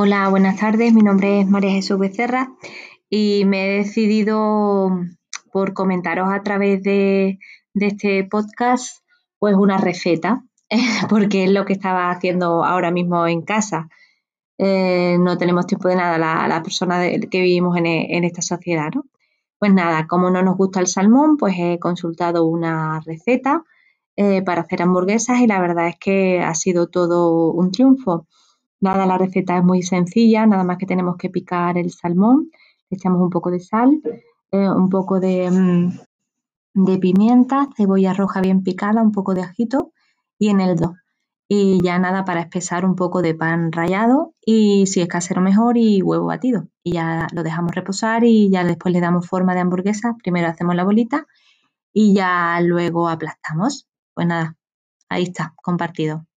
Hola, buenas tardes. Mi nombre es María Jesús Becerra y me he decidido por comentaros a través de, este podcast pues una receta, porque es lo que estaba haciendo ahora mismo en casa. Eh, no tenemos tiempo de nada la, la persona que vivimos en, esta sociedad, ¿no? Pues nada, como no nos gusta el salmón, pues he consultado una receta eh, para hacer hamburguesas y la verdad es que ha sido todo un triunfo. Nada, la receta es muy sencilla, nada más que tenemos que picar el salmón, echamos un poco de sal, eh, un poco de, mm, de, pimienta, cebolla roja bien picada, un poco de ajito y eneldo. Y ya nada para espesar un poco de pan rallado y si es casero mejor y huevo batido. Y ya lo dejamos reposar y ya después le damos forma de hamburguesa. Primero hacemos la bolita y ya luego aplastamos. Pues nada, ahí está, compartido.